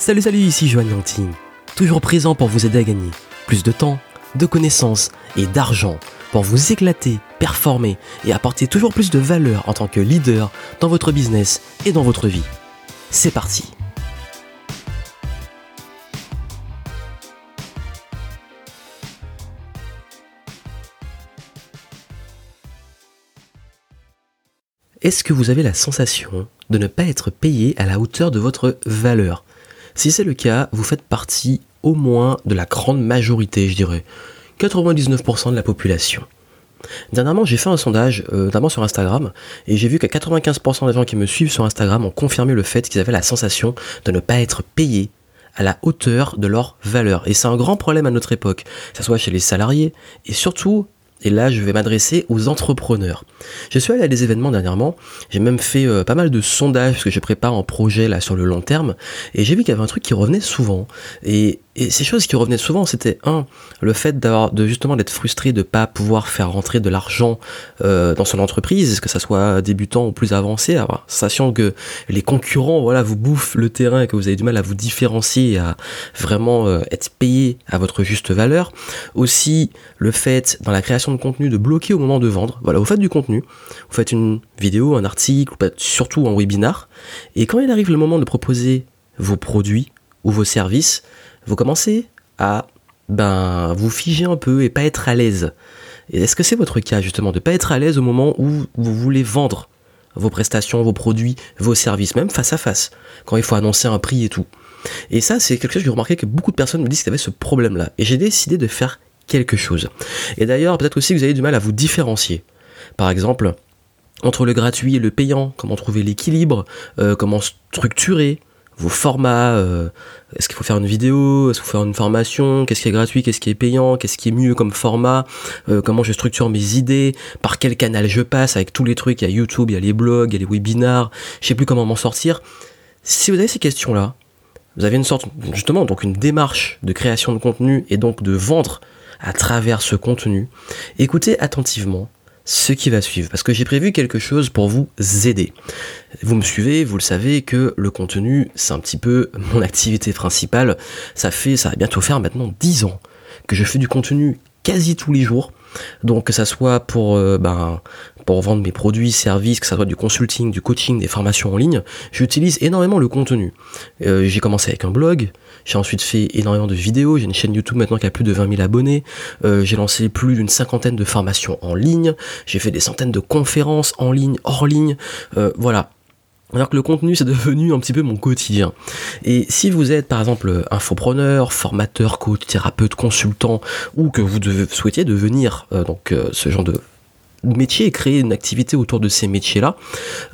Salut salut, ici Joanne toujours présent pour vous aider à gagner plus de temps, de connaissances et d'argent pour vous éclater, performer et apporter toujours plus de valeur en tant que leader dans votre business et dans votre vie. C'est parti. Est-ce que vous avez la sensation de ne pas être payé à la hauteur de votre valeur? Si c'est le cas, vous faites partie au moins de la grande majorité, je dirais. 99% de la population. Dernièrement, j'ai fait un sondage, euh, notamment sur Instagram, et j'ai vu que 95% des gens qui me suivent sur Instagram ont confirmé le fait qu'ils avaient la sensation de ne pas être payés à la hauteur de leur valeur. Et c'est un grand problème à notre époque, que ce soit chez les salariés, et surtout et là, je vais m'adresser aux entrepreneurs. Je suis allé à des événements dernièrement. J'ai même fait euh, pas mal de sondages parce que je prépare un projet là sur le long terme. Et j'ai vu qu'il y avait un truc qui revenait souvent. Et et ces choses qui revenaient souvent, c'était un, le fait d'avoir, de justement d'être frustré de pas pouvoir faire rentrer de l'argent euh, dans son entreprise, que ça soit débutant ou plus avancé, sachant que les concurrents, voilà, vous bouffent le terrain et que vous avez du mal à vous différencier, à vraiment euh, être payé à votre juste valeur. Aussi, le fait dans la création de contenu de bloquer au moment de vendre. Voilà, vous faites du contenu, vous faites une vidéo, un article, surtout un webinar, et quand il arrive le moment de proposer vos produits ou vos services, vous commencez à ben, vous figer un peu et pas être à l'aise. Est-ce que c'est votre cas justement de pas être à l'aise au moment où vous voulez vendre vos prestations, vos produits, vos services, même face à face, quand il faut annoncer un prix et tout? Et ça, c'est quelque chose que j'ai remarqué que beaucoup de personnes me disent qu'ils avaient ce problème-là. Et j'ai décidé de faire quelque chose. Et d'ailleurs, peut-être aussi que vous avez du mal à vous différencier. Par exemple, entre le gratuit et le payant, comment trouver l'équilibre, euh, comment structurer, vos formats, euh, est-ce qu'il faut faire une vidéo, est-ce qu'il faut faire une formation, qu'est-ce qui est gratuit, qu'est-ce qui est payant, qu'est-ce qui est mieux comme format, euh, comment je structure mes idées, par quel canal je passe avec tous les trucs, il y a YouTube, il y a les blogs, il y a les webinars, je sais plus comment m'en sortir. Si vous avez ces questions-là, vous avez une sorte, justement, donc une démarche de création de contenu et donc de vendre à travers ce contenu, écoutez attentivement ce qui va suivre, parce que j'ai prévu quelque chose pour vous aider. Vous me suivez, vous le savez que le contenu, c'est un petit peu mon activité principale. Ça fait, ça va bientôt faire maintenant 10 ans que je fais du contenu quasi tous les jours. Donc que ça soit pour, euh, ben, pour vendre mes produits, services, que ça soit du consulting, du coaching, des formations en ligne, j'utilise énormément le contenu. Euh, j'ai commencé avec un blog, j'ai ensuite fait énormément de vidéos, j'ai une chaîne YouTube maintenant qui a plus de 20 000 abonnés, euh, j'ai lancé plus d'une cinquantaine de formations en ligne, j'ai fait des centaines de conférences en ligne, hors ligne, voilà. Alors que le contenu, c'est devenu un petit peu mon quotidien. Et si vous êtes, par exemple, infopreneur, formateur, coach, thérapeute, consultant, ou que vous souhaitiez devenir euh, donc euh, ce genre de métier et créer une activité autour de ces métiers-là,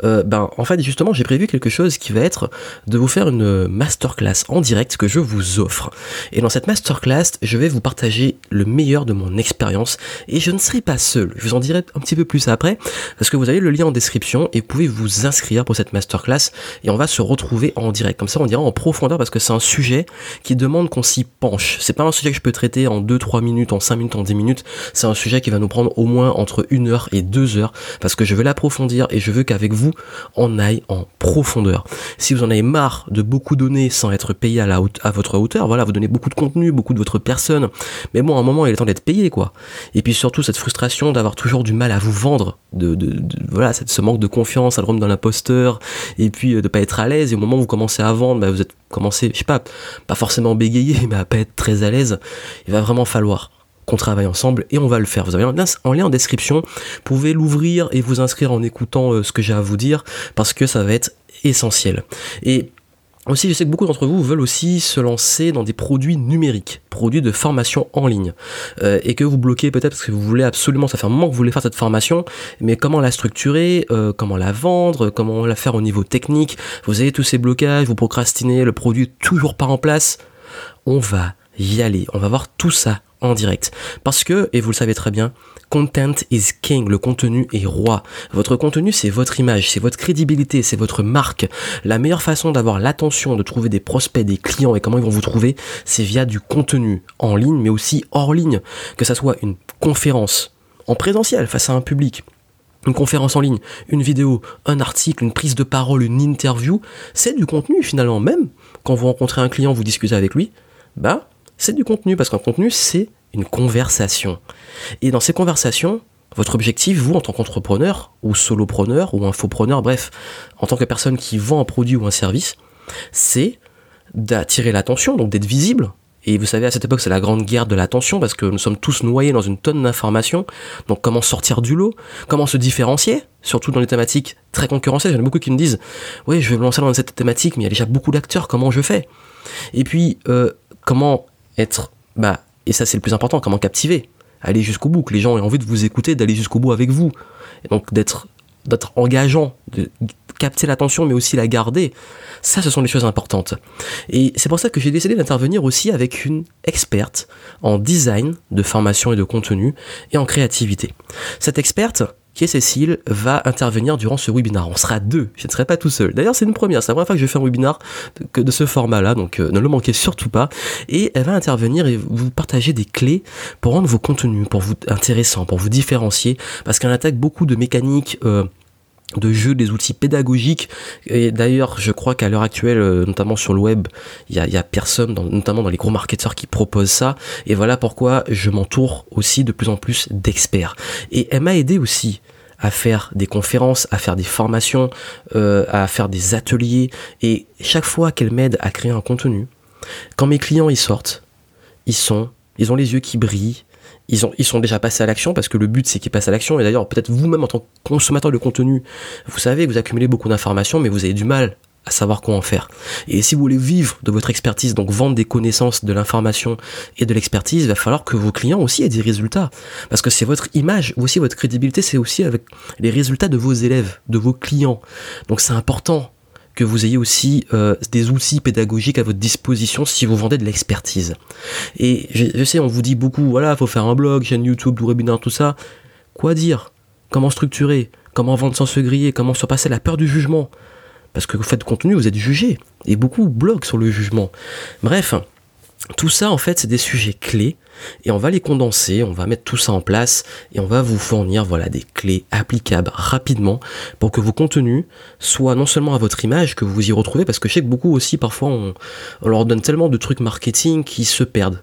euh, ben en fait justement j'ai prévu quelque chose qui va être de vous faire une masterclass en direct que je vous offre. Et dans cette masterclass, je vais vous partager le meilleur de mon expérience et je ne serai pas seul. Je vous en dirai un petit peu plus après parce que vous avez le lien en description et vous pouvez vous inscrire pour cette masterclass et on va se retrouver en direct. Comme ça on dira en profondeur parce que c'est un sujet qui demande qu'on s'y penche. C'est pas un sujet que je peux traiter en 2-3 minutes, en 5 minutes, en 10 minutes. C'est un sujet qui va nous prendre au moins entre une heure et deux heures parce que je veux l'approfondir et je veux qu'avec vous on aille en profondeur. Si vous en avez marre de beaucoup donner sans être payé à, la à votre hauteur, voilà, vous donnez beaucoup de contenu, beaucoup de votre personne, mais bon, à un moment il est temps d'être payé quoi. Et puis surtout cette frustration d'avoir toujours du mal à vous vendre, de, de, voilà, cette, ce manque de confiance, syndrome d'un imposteur, et puis euh, de pas être à l'aise. Et au moment où vous commencez à vendre, bah, vous êtes commencé, je sais pas, pas forcément bégayer, mais à pas être très à l'aise. Il va vraiment falloir qu'on travaille ensemble et on va le faire. Vous avez un lien en description. Vous pouvez l'ouvrir et vous inscrire en écoutant euh, ce que j'ai à vous dire parce que ça va être essentiel. Et aussi, je sais que beaucoup d'entre vous veulent aussi se lancer dans des produits numériques, produits de formation en ligne, euh, et que vous bloquez peut-être parce que vous voulez absolument, ça fait un moment que vous voulez faire cette formation, mais comment la structurer, euh, comment la vendre, comment la faire au niveau technique, vous avez tous ces blocages, vous procrastinez, le produit toujours pas en place, on va y aller, on va voir tout ça en direct. Parce que, et vous le savez très bien, content is king, le contenu est roi. Votre contenu, c'est votre image, c'est votre crédibilité, c'est votre marque. La meilleure façon d'avoir l'attention, de trouver des prospects, des clients et comment ils vont vous trouver, c'est via du contenu en ligne, mais aussi hors ligne. Que ça soit une conférence en présentiel face à un public, une conférence en ligne, une vidéo, un article, une prise de parole, une interview, c'est du contenu finalement même quand vous rencontrez un client, vous discutez avec lui, bah, c'est du contenu, parce qu'un contenu, c'est une conversation. Et dans ces conversations, votre objectif, vous, en tant qu'entrepreneur, ou solopreneur, ou infopreneur, bref, en tant que personne qui vend un produit ou un service, c'est d'attirer l'attention, donc d'être visible. Et vous savez, à cette époque, c'est la grande guerre de l'attention parce que nous sommes tous noyés dans une tonne d'informations. Donc, comment sortir du lot? Comment se différencier? Surtout dans les thématiques très concurrentielles. Il y en a beaucoup qui me disent Oui, je vais me lancer dans cette thématique, mais il y a déjà beaucoup d'acteurs. Comment je fais? Et puis, euh, comment être. Bah, et ça, c'est le plus important, comment captiver Aller jusqu'au bout, que les gens aient envie de vous écouter, d'aller jusqu'au bout avec vous. Et donc, d'être d'être engageant, de capter l'attention mais aussi la garder. Ça, ce sont des choses importantes. Et c'est pour ça que j'ai décidé d'intervenir aussi avec une experte en design de formation et de contenu et en créativité. Cette experte, qui est Cécile, va intervenir durant ce webinaire. On sera deux, je ne serai pas tout seul. D'ailleurs, c'est une première, c'est la première fois que je fais un webinaire de, de ce format-là, donc euh, ne le manquez surtout pas. Et elle va intervenir et vous partager des clés pour rendre vos contenus, pour vous intéressants, pour vous différencier, parce qu'elle attaque beaucoup de mécaniques. Euh, de jeux, des outils pédagogiques. Et d'ailleurs, je crois qu'à l'heure actuelle, euh, notamment sur le web, il y a, personne, notamment dans les gros marketeurs, qui proposent ça. Et voilà pourquoi je m'entoure aussi de plus en plus d'experts. Et elle m'a aidé aussi à faire des conférences, à faire des formations, euh, à faire des ateliers. Et chaque fois qu'elle m'aide à créer un contenu, quand mes clients y sortent, ils sont, ils ont les yeux qui brillent, ils, ont, ils sont déjà passés à l'action parce que le but c'est qu'ils passent à l'action. Et d'ailleurs, peut-être vous-même en tant que consommateur de contenu, vous savez que vous accumulez beaucoup d'informations, mais vous avez du mal à savoir quoi en faire. Et si vous voulez vivre de votre expertise, donc vendre des connaissances, de l'information et de l'expertise, il va falloir que vos clients aussi aient des résultats. Parce que c'est votre image, aussi votre crédibilité, c'est aussi avec les résultats de vos élèves, de vos clients. Donc c'est important que vous ayez aussi euh, des outils pédagogiques à votre disposition si vous vendez de l'expertise. Et je, sais, on vous dit beaucoup, voilà, faut faire un blog, chaîne YouTube, du webinaire, tout ça. Quoi dire? Comment structurer? Comment vendre sans se griller? Comment surpasser la peur du jugement? Parce que vous faites du contenu, vous êtes jugé. Et beaucoup bloquent sur le jugement. Bref, tout ça, en fait, c'est des sujets clés et on va les condenser, on va mettre tout ça en place et on va vous fournir voilà des clés applicables rapidement pour que vos contenus soient non seulement à votre image, que vous y retrouvez, parce que je sais que beaucoup aussi parfois on, leur donne tellement de trucs marketing qui se perdent.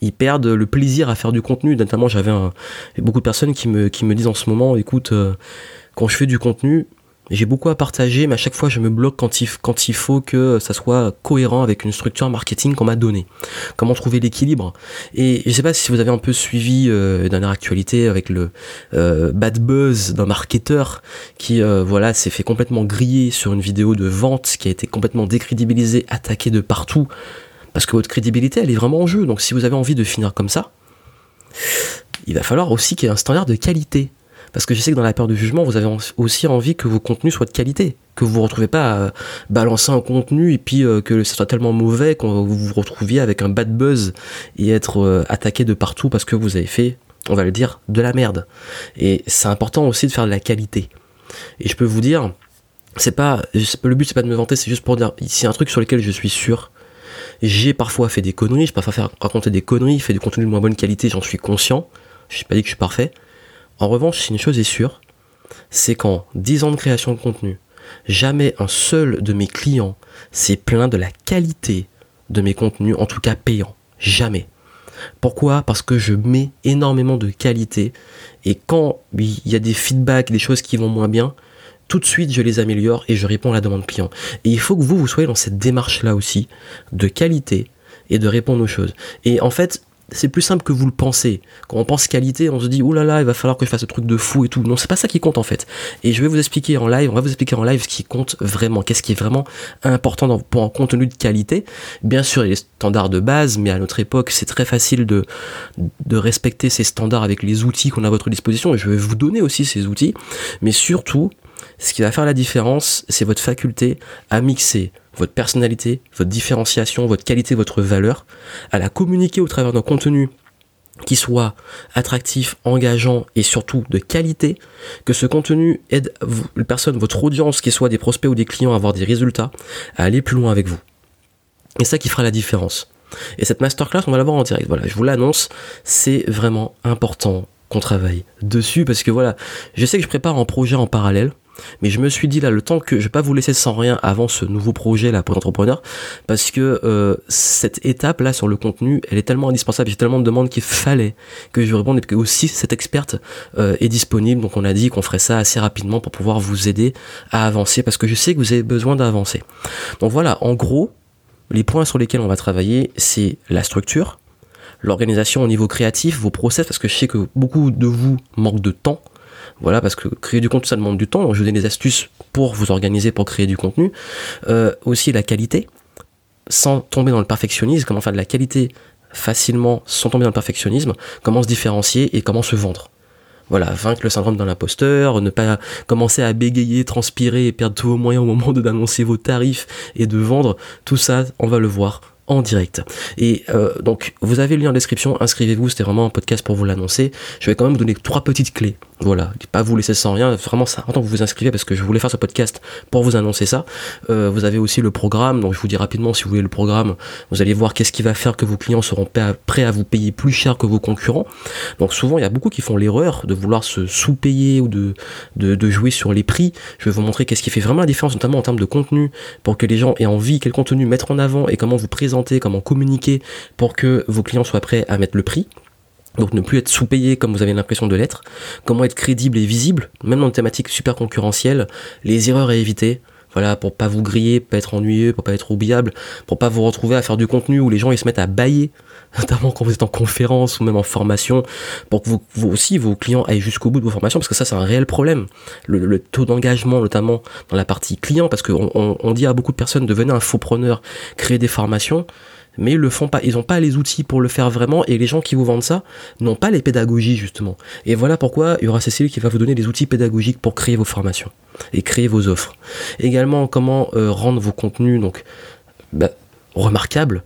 Ils perdent le plaisir à faire du contenu. Notamment, j'avais beaucoup de personnes qui me, qui me disent en ce moment, écoute, euh, quand je fais du contenu, j'ai beaucoup à partager, mais à chaque fois je me bloque quand il, faut que ça soit cohérent avec une structure marketing qu'on m'a donnée. Comment trouver l'équilibre? Et je sais pas si vous avez un peu suivi euh, dernière actualité avec le euh, bad buzz d'un marketeur qui euh, voilà s'est fait complètement griller sur une vidéo de vente qui a été complètement décrédibilisée, attaquée de partout, parce que votre crédibilité elle est vraiment en jeu. Donc si vous avez envie de finir comme ça, il va falloir aussi qu'il y ait un standard de qualité parce que je sais que dans la peur de jugement, vous avez aussi envie que vos contenus soient de qualité, que vous ne vous retrouvez pas à balancer un contenu et puis euh, que ce soit tellement mauvais qu'on vous vous retrouviez avec un bad buzz et être euh, attaqué de partout parce que vous avez fait, on va le dire, de la merde. Et c'est important aussi de faire de la qualité. Et je peux vous dire, c'est pas, le but c'est pas de me vanter, c'est juste pour dire, c'est un truc sur lequel je suis sûr. J'ai parfois fait des conneries, j'ai parfois fait raconter des conneries, fait du contenu de moins bonne qualité, j'en suis conscient. Je n'ai pas dit que je suis parfait. En revanche, si une chose est sûre, c'est qu'en 10 ans de création de contenu, jamais un seul de mes clients s'est plaint de la qualité de mes contenus, en tout cas payants. Jamais. Pourquoi? Parce que je mets énormément de qualité et quand il y a des feedbacks, des choses qui vont moins bien, tout de suite je les améliore et je réponds à la demande client. Et il faut que vous, vous soyez dans cette démarche-là aussi de qualité et de répondre aux choses. Et en fait, c'est plus simple que vous le pensez. Quand on pense qualité, on se dit, oh là là, il va falloir que je fasse ce truc de fou et tout. Non, c'est pas ça qui compte en fait. Et je vais vous expliquer en live, on va vous expliquer en live ce qui compte vraiment, qu'est-ce qui est vraiment important pour un contenu de qualité. Bien sûr, il y a les standards de base, mais à notre époque, c'est très facile de, de respecter ces standards avec les outils qu'on a à votre disposition. Et je vais vous donner aussi ces outils. Mais surtout, ce qui va faire la différence, c'est votre faculté à mixer votre personnalité, votre différenciation, votre qualité, votre valeur, à la communiquer au travers d'un contenu qui soit attractif, engageant et surtout de qualité, que ce contenu aide les personnes, votre audience, qui soit des prospects ou des clients, à avoir des résultats, à aller plus loin avec vous. Et ça qui fera la différence. Et cette masterclass, on va la voir en direct. Voilà, je vous l'annonce, c'est vraiment important qu'on travaille dessus parce que voilà, je sais que je prépare un projet en parallèle Mais je me suis dit là, le temps que je vais pas vous laisser sans rien avant ce nouveau projet là pour l'entrepreneur, parce que euh, cette étape là sur le contenu, elle est tellement indispensable, j'ai tellement de demandes qu'il fallait que je réponde et que aussi cette experte euh, est disponible. Donc on a dit qu'on ferait ça assez rapidement pour pouvoir vous aider à avancer, parce que je sais que vous avez besoin d'avancer. Donc voilà, en gros, les points sur lesquels on va travailler, c'est la structure, l'organisation au niveau créatif, vos process, parce que je sais que beaucoup de vous manquent de temps. Voilà, parce que créer du contenu, ça demande du temps. Je vous donne des astuces pour vous organiser, pour créer du contenu. Euh, aussi la qualité, sans tomber dans le perfectionnisme, comment faire de la qualité facilement sans tomber dans le perfectionnisme, comment se différencier et comment se vendre. Voilà, vaincre le syndrome d'un imposteur, ne pas commencer à bégayer, transpirer et perdre tous vos moyens au moment d'annoncer vos tarifs et de vendre. Tout ça, on va le voir en direct. Et euh, donc, vous avez le lien en description, inscrivez-vous, c'était vraiment un podcast pour vous l'annoncer. Je vais quand même vous donner trois petites clés. Voilà, pas vous laisser sans rien. Vraiment, c'est important que vous vous inscrivez parce que je voulais faire ce podcast pour vous annoncer ça. Euh, vous avez aussi le programme, donc je vous dis rapidement si vous voulez le programme, vous allez voir qu'est-ce qui va faire que vos clients seront prêts à vous payer plus cher que vos concurrents. Donc souvent, il y a beaucoup qui font l'erreur de vouloir se sous-payer ou de, de, de jouer sur les prix. Je vais vous montrer qu'est-ce qui fait vraiment la différence, notamment en termes de contenu, pour que les gens aient envie, quel contenu mettre en avant et comment vous présenter, comment communiquer pour que vos clients soient prêts à mettre le prix. Donc ne plus être sous-payé comme vous avez l'impression de l'être. Comment être crédible et visible, même dans une thématique super concurrentielle. Les erreurs à éviter. Voilà, pour pas vous griller, pas être ennuyeux, pour pas être oubliable, pour pas vous retrouver à faire du contenu où les gens ils se mettent à bailler, notamment quand vous êtes en conférence ou même en formation, pour que vous, aussi vos clients aillent jusqu'au bout de vos formations, parce que ça c'est un réel problème. Le, taux d'engagement, notamment dans la partie client, parce qu'on on, dit à beaucoup de personnes de venir un faux preneur, créer des formations mais ils le font pas. Ils n'ont pas les outils pour le faire vraiment et les gens qui vous vendent ça n'ont pas les pédagogies justement. Et voilà pourquoi il y aura Cécile qui va vous donner les outils pédagogiques pour créer vos formations et créer vos offres. Également comment euh, rendre vos contenus donc bah, remarquables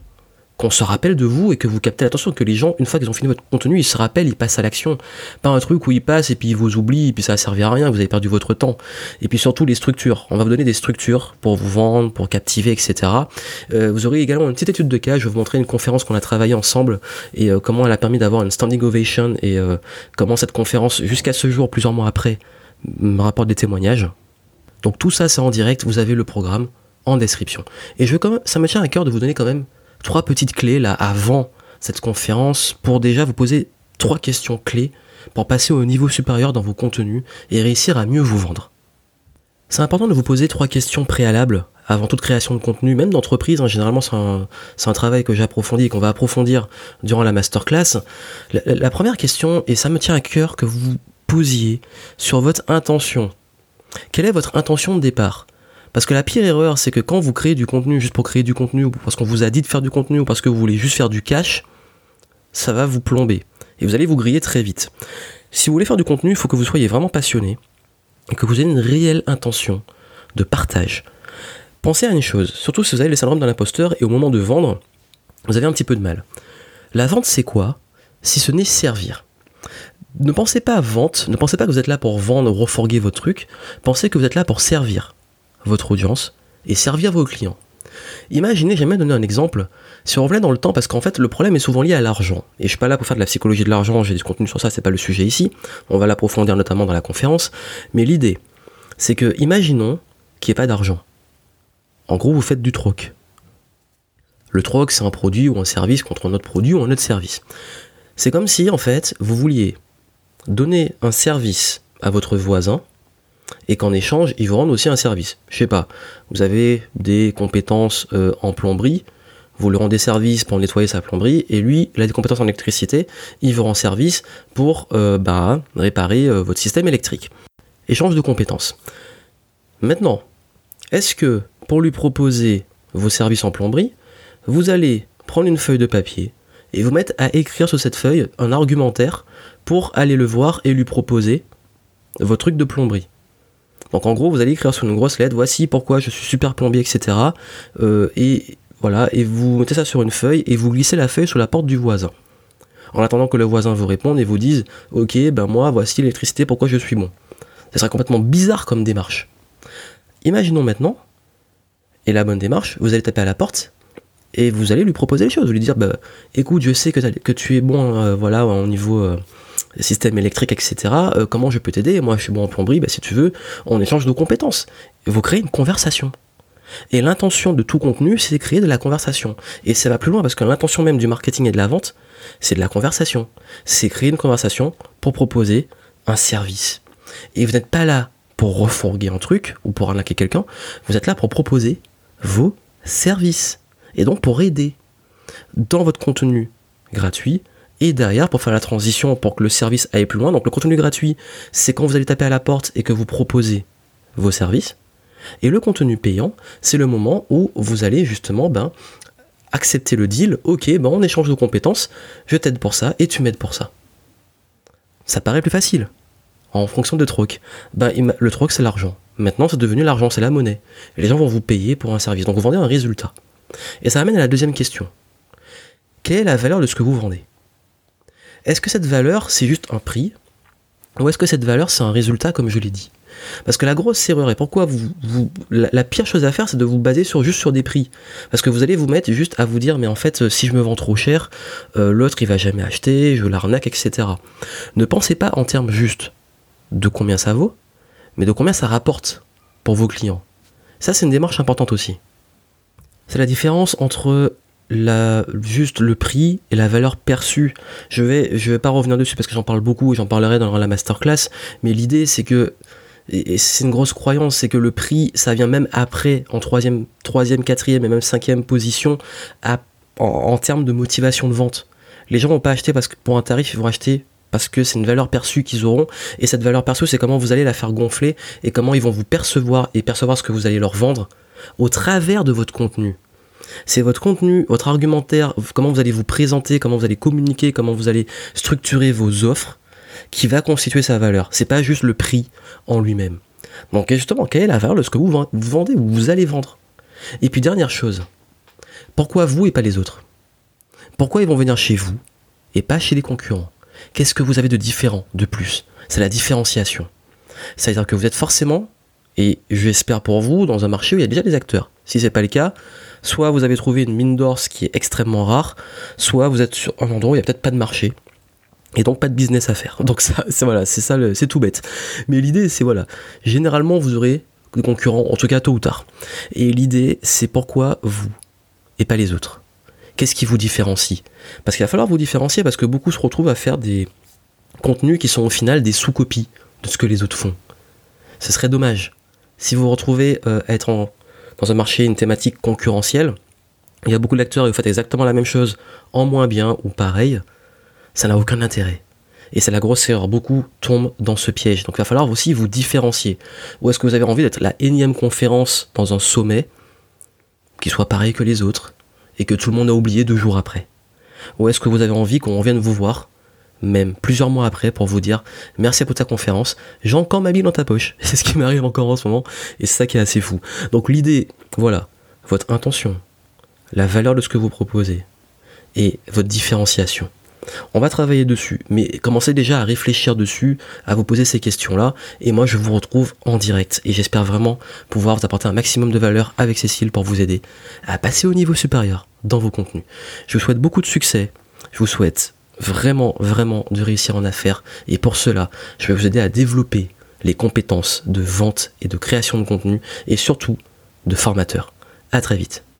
qu'on se rappelle de vous et que vous captez l'attention, que les gens, une fois qu'ils ont fini votre contenu, ils se rappellent, ils passent à l'action. Pas un truc où ils passent et puis ils vous oublient et puis ça a servi à rien, vous avez perdu votre temps. Et puis surtout les structures. On va vous donner des structures pour vous vendre, pour captiver, etc. Euh, vous aurez également une petite étude de cas. Je vais vous montrer une conférence qu'on a travaillé ensemble et euh, comment elle a permis d'avoir une standing ovation et euh, comment cette conférence, jusqu'à ce jour, plusieurs mois après, me rapporte des témoignages. Donc tout ça, c'est en direct. Vous avez le programme en description. Et je veux quand même, ça me tient à cœur de vous donner quand même trois petites clés là avant cette conférence pour déjà vous poser trois questions clés pour passer au niveau supérieur dans vos contenus et réussir à mieux vous vendre. C'est important de vous poser trois questions préalables avant toute création de contenu, même d'entreprise. Hein. généralement, c'est un, travail que j'approfondis et qu'on va approfondir durant la masterclass. la première question, et ça me tient à cœur que vous posiez sur votre intention. Quelle est votre intention de départ? Parce que la pire erreur, c'est que quand vous créez du contenu juste pour créer du contenu, ou parce qu'on vous a dit de faire du contenu, ou parce que vous voulez juste faire du cash, ça va vous plomber. Et vous allez vous griller très vite. Si vous voulez faire du contenu, il faut que vous soyez vraiment passionné, et que vous ayez une réelle intention de partage. Pensez à une chose, surtout si vous avez le syndrome d'un imposteur, et au moment de vendre, vous avez un petit peu de mal. La vente, c'est quoi? Si ce n'est servir. Ne pensez pas à vente, ne pensez pas que vous êtes là pour vendre, reforguer votre truc, pensez que vous êtes là pour servir votre audience et servir vos clients. Imaginez, j'aimerais donner un exemple, si on revenait dans le temps, parce qu'en fait le problème est souvent lié à l'argent, et je suis pas là pour faire de la psychologie de l'argent, j'ai du contenu sur ça, c'est pas le sujet ici, on va l'approfondir notamment dans la conférence, mais l'idée, c'est que, imaginons qu'il n'y ait pas d'argent. En gros, vous faites du troc. Le troc, c'est un produit ou un service contre un autre produit ou un autre service. C'est comme si, en fait, vous vouliez donner un service à votre voisin, et qu'en échange, ils vous rendent aussi un service. Je sais pas, vous avez des compétences euh, en plomberie, vous lui rendez service pour nettoyer sa plomberie, et lui, il a des compétences en électricité, il vous rend service pour euh, bah, réparer euh, votre système électrique. Échange de compétences. Maintenant, est-ce que pour lui proposer vos services en plomberie, vous allez prendre une feuille de papier et vous mettre à écrire sur cette feuille un argumentaire pour aller le voir et lui proposer votre truc de plomberie? Donc en gros, vous allez écrire sur une grosse lettre, voici pourquoi je suis super plombier, etc. Euh, et voilà, et vous mettez ça sur une feuille et vous glissez la feuille sur la porte du voisin. En attendant que le voisin vous réponde et vous dise, ok, ben moi, voici l'électricité, pourquoi je suis bon? Ce serait complètement bizarre comme démarche. Imaginons maintenant, et la bonne démarche, vous allez taper à la porte et vous allez lui proposer les choses. Vous lui dire, bah, écoute, je sais que, tu es bon, euh, voilà, au niveau euh, système électrique, etc. Euh, comment je peux t'aider? Moi, je suis bon en plomberie. Bah, si tu veux, on échange nos compétences. Vous créez une conversation. Et l'intention de tout contenu, c'est de créer de la conversation. Et ça va plus loin parce que l'intention même du marketing et de la vente, c'est de la conversation. C'est créer une conversation pour proposer un service. Et vous n'êtes pas là pour refourguer un truc ou pour arnaquer quelqu'un, vous êtes là pour proposer vos services. Et donc pour aider dans votre contenu gratuit et derrière pour faire la transition pour que le service aille plus loin. Donc le contenu gratuit, c'est quand vous allez taper à la porte et que vous proposez vos services. Et le contenu payant, c'est le moment où vous allez justement ben, accepter le deal. Ok, ben on échange de compétences, je t'aide pour ça et tu m'aides pour ça. Ça paraît plus facile en fonction de troc. Ben, le troc, c'est l'argent. Maintenant, c'est devenu l'argent, c'est la monnaie. les gens vont vous payer pour un service. Donc vous vendez un résultat. Et ça amène à la deuxième question. Quelle est la valeur de ce que vous vendez? Est-ce que cette valeur, c'est juste un prix Ou est-ce que cette valeur, c'est un résultat, comme je l'ai dit? Parce que la grosse erreur, et pourquoi vous, la, pire chose à faire, c'est de vous baser juste sur des prix. Parce que vous allez vous mettre juste à vous dire, mais en fait, si je me vends trop cher, euh, l'autre il va jamais acheter, je l'arnaque, etc. Ne pensez pas en termes juste de combien ça vaut, mais de combien ça rapporte pour vos clients. Ça, c'est une démarche importante aussi. C'est la différence entre la, juste le prix et la valeur perçue. Je vais, je vais pas revenir dessus parce que j'en parle beaucoup et j'en parlerai dans la masterclass, mais l'idée c'est que et, c'est une grosse croyance, c'est que le prix, ça vient même après, en troisième, troisième, quatrième et même cinquième position, en, termes de motivation de vente. Les gens vont pas acheter parce que pour un tarif, ils vont acheter parce que c'est une valeur perçue qu'ils auront. Et cette valeur perçue, c'est comment vous allez la faire gonfler et comment ils vont vous percevoir et percevoir ce que vous allez leur vendre au travers de votre contenu. C'est votre contenu, votre argumentaire, comment vous allez vous présenter, comment vous allez communiquer, comment vous allez structurer vos offres qui va constituer sa valeur. C'est pas juste le prix en lui-même. Donc justement, quelle est la valeur de ce que vous vendez ou vous allez vendre? Et puis dernière chose, pourquoi vous et pas les autres? Pourquoi ils vont venir chez vous et pas chez les concurrents? Qu'est-ce que vous avez de différent, de plus? C'est la différenciation. C'est-à-dire que vous êtes forcément, et j'espère pour vous, dans un marché où il y a déjà des acteurs. Si c'est pas le cas, soit vous avez trouvé une mine d'or, ce qui est extrêmement rare, soit vous êtes sur un endroit où il n'y a peut-être pas de marché, et donc pas de business à faire. Donc ça, c'est voilà, c'est ça, c'est tout bête. Mais l'idée, c'est voilà, généralement vous aurez des concurrents, en tout cas tôt ou tard. Et l'idée, c'est pourquoi vous et pas les autres. Qu'est-ce qui vous différencie? Parce qu'il va falloir vous différencier parce que beaucoup se retrouvent à faire des contenus qui sont au final des sous-copies de ce que les autres font. Ce serait dommage. Si vous vous retrouvez à euh, être dans un marché, une thématique concurrentielle, il y a beaucoup d'acteurs vous faites exactement la même chose en moins bien ou pareil, ça n'a aucun intérêt. Et c'est la grosse erreur. Beaucoup tombent dans ce piège. Donc il va falloir aussi vous différencier. Ou est-ce que vous avez envie d'être la énième conférence dans un sommet qui soit pareil que les autres et que tout le monde a oublié deux jours après? Ou est-ce que vous avez envie qu'on vienne vous voir même plusieurs mois après pour vous dire merci pour ta conférence, j'ai encore ma bille dans ta poche. C'est ce qui m'arrive encore en ce moment et c'est ça qui est assez fou. Donc l'idée, voilà, votre intention, la valeur de ce que vous proposez et votre différenciation. On va travailler dessus, mais commencez déjà à réfléchir dessus, à vous poser ces questions-là, et moi je vous retrouve en direct, et j'espère vraiment pouvoir vous apporter un maximum de valeur avec Cécile pour vous aider à passer au niveau supérieur dans vos contenus. Je vous souhaite beaucoup de succès, je vous souhaite vraiment, vraiment de réussir en affaires, et pour cela, je vais vous aider à développer les compétences de vente et de création de contenu, et surtout de formateur. À très vite.